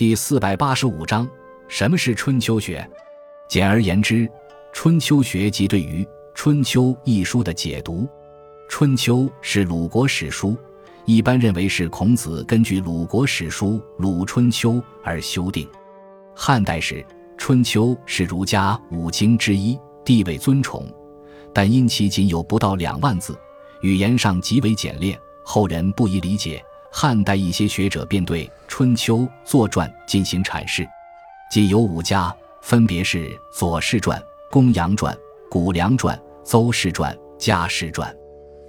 第四百八十五章：什么是春秋学？简而言之，春秋学即对于《春秋》一书的解读。《春秋》是鲁国史书，一般认为是孔子根据鲁国史书《鲁春秋》而修订。汉代时，《春秋》是儒家五经之一，地位尊崇，但因其仅有不到两万字，语言上极为简练，后人不易理解。汉代一些学者便对《春秋》作传进行阐释，即有五家，分别是左氏传、公羊传、谷梁传、邹氏传、家氏传。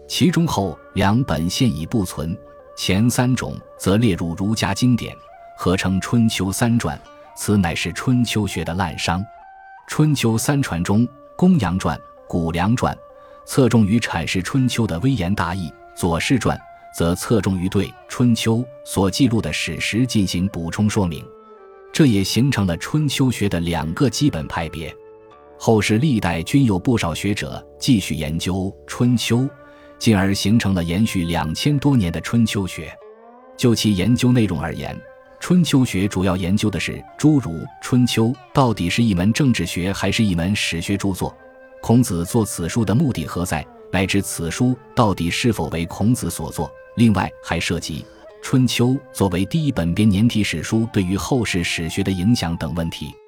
其中后两本现已不存，前三种则列入儒家经典，合称《春秋三传》。此乃是春秋学的滥觞。《春秋三传》中，公羊传、谷梁传侧重于阐释春秋的微言大义，左氏传。则侧重于对《春秋》所记录的史实进行补充说明，这也形成了春秋学的两个基本派别。后世历代均有不少学者继续研究《春秋》，进而形成了延续两千多年的春秋学。就其研究内容而言，春秋学主要研究的是诸如《春秋》到底是一门政治学还是一门史学著作，孔子作此书的目的何在，乃至此书到底是否为孔子所作。另外还涉及《春秋》作为第一本编年体史书对于后世史学的影响等问题。